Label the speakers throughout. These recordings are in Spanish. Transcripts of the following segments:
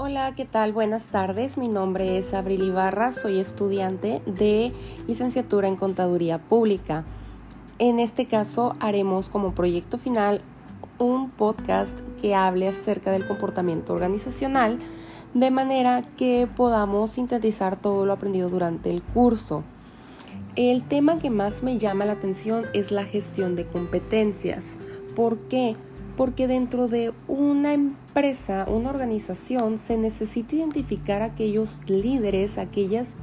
Speaker 1: Hola, ¿qué tal? Buenas tardes. Mi nombre es Abril Ibarra, soy estudiante de licenciatura en Contaduría Pública. En este caso haremos como proyecto final un podcast que hable acerca del comportamiento organizacional de manera que podamos sintetizar todo lo aprendido durante el curso. El tema que más me llama la atención es la gestión de competencias. ¿Por qué? porque dentro de una empresa, una organización, se necesita identificar aquellos líderes, aquellas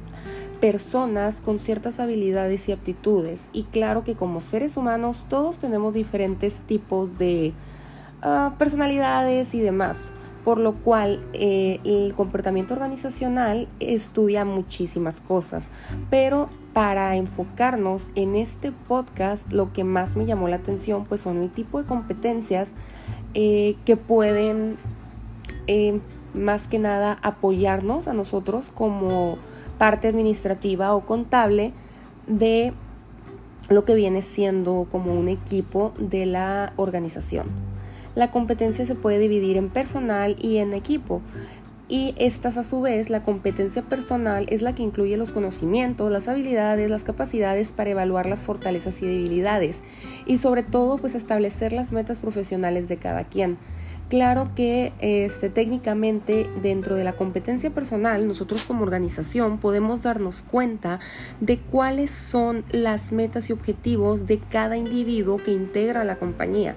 Speaker 1: personas con ciertas habilidades y aptitudes. Y claro que como seres humanos todos tenemos diferentes tipos de ah, personalidades y demás por lo cual eh, el comportamiento organizacional estudia muchísimas cosas, pero para enfocarnos en este podcast, lo que más me llamó la atención pues son el tipo de competencias eh, que pueden eh, más que nada apoyarnos a nosotros como parte administrativa o contable de lo que viene siendo como un equipo de la organización. La competencia se puede dividir en personal y en equipo. Y estas a su vez, la competencia personal es la que incluye los conocimientos, las habilidades, las capacidades para evaluar las fortalezas y debilidades y sobre todo pues establecer las metas profesionales de cada quien. Claro que este, técnicamente dentro de la competencia personal nosotros como organización podemos darnos cuenta de cuáles son las metas y objetivos de cada individuo que integra la compañía.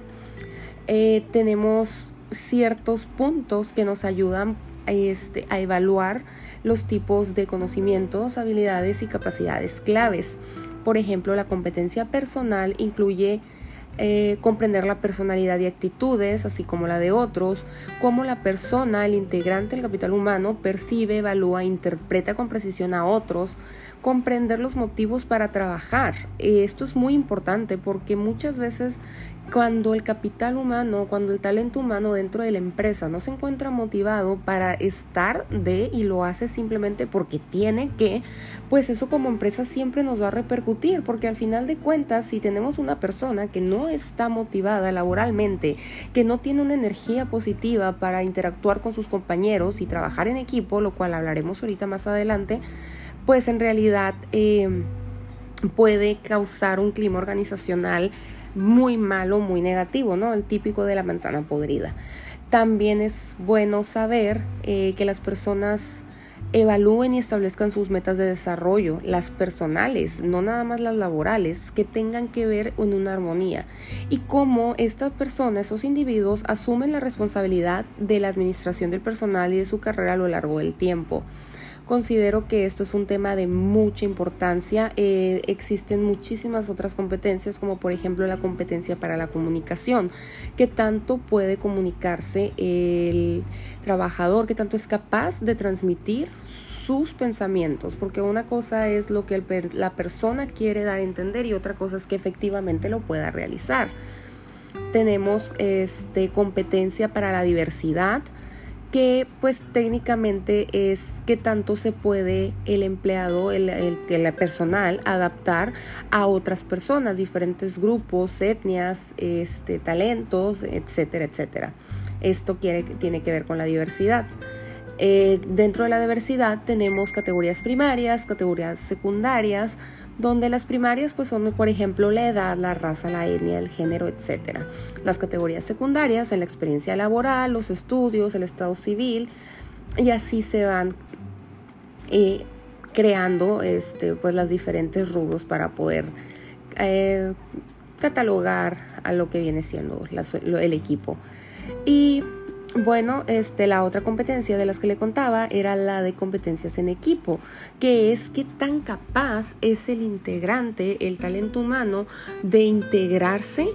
Speaker 1: Eh, tenemos ciertos puntos que nos ayudan este, a evaluar los tipos de conocimientos, habilidades y capacidades claves. Por ejemplo, la competencia personal incluye eh, comprender la personalidad y actitudes, así como la de otros, cómo la persona, el integrante del capital humano, percibe, evalúa, interpreta con precisión a otros, comprender los motivos para trabajar. Esto es muy importante porque muchas veces cuando el capital humano, cuando el talento humano dentro de la empresa no se encuentra motivado para estar de y lo hace simplemente porque tiene que, pues eso como empresa siempre nos va a repercutir, porque al final de cuentas, si tenemos una persona que no está motivada laboralmente, que no tiene una energía positiva para interactuar con sus compañeros y trabajar en equipo, lo cual hablaremos ahorita más adelante, pues en realidad eh, puede causar un clima organizacional muy malo, muy negativo, ¿no? El típico de la manzana podrida. También es bueno saber eh, que las personas evalúen y establezcan sus metas de desarrollo, las personales, no nada más las laborales, que tengan que ver en una armonía y cómo estas personas, esos individuos, asumen la responsabilidad de la administración del personal y de su carrera a lo largo del tiempo. Considero que esto es un tema de mucha importancia. Eh, existen muchísimas otras competencias, como por ejemplo la competencia para la comunicación, que tanto puede comunicarse el trabajador, que tanto es capaz de transmitir sus pensamientos, porque una cosa es lo que la persona quiere dar a entender y otra cosa es que efectivamente lo pueda realizar. Tenemos este, competencia para la diversidad, que pues técnicamente es que tanto se puede el empleado, el, el, personal adaptar a otras personas, diferentes grupos, etnias, este, talentos, etcétera, etcétera. Esto quiere, tiene que ver con la diversidad. Eh, dentro de la diversidad tenemos categorías primarias, categorías secundarias, donde las primarias pues son por ejemplo la edad, la raza, la etnia, el género, etc. Las categorías secundarias en la experiencia laboral, los estudios, el estado civil y así se van eh, creando este, pues las diferentes rubros para poder eh, catalogar a lo que viene siendo el equipo. Y bueno, este, la otra competencia de las que le contaba era la de competencias en equipo, que es qué tan capaz es el integrante, el talento humano, de integrarse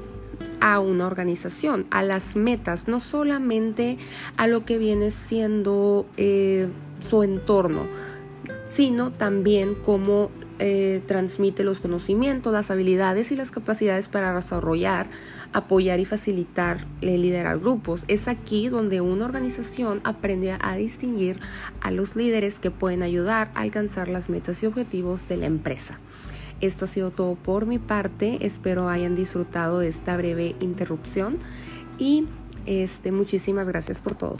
Speaker 1: a una organización, a las metas, no solamente a lo que viene siendo eh, su entorno, sino también cómo eh, transmite los conocimientos, las habilidades y las capacidades para desarrollar, apoyar y facilitar eh, liderar grupos. Es aquí donde una organización aprende a distinguir a los líderes que pueden ayudar a alcanzar las metas y objetivos de la empresa. Esto ha sido todo por mi parte. Espero hayan disfrutado de esta breve interrupción y este, muchísimas gracias por todo.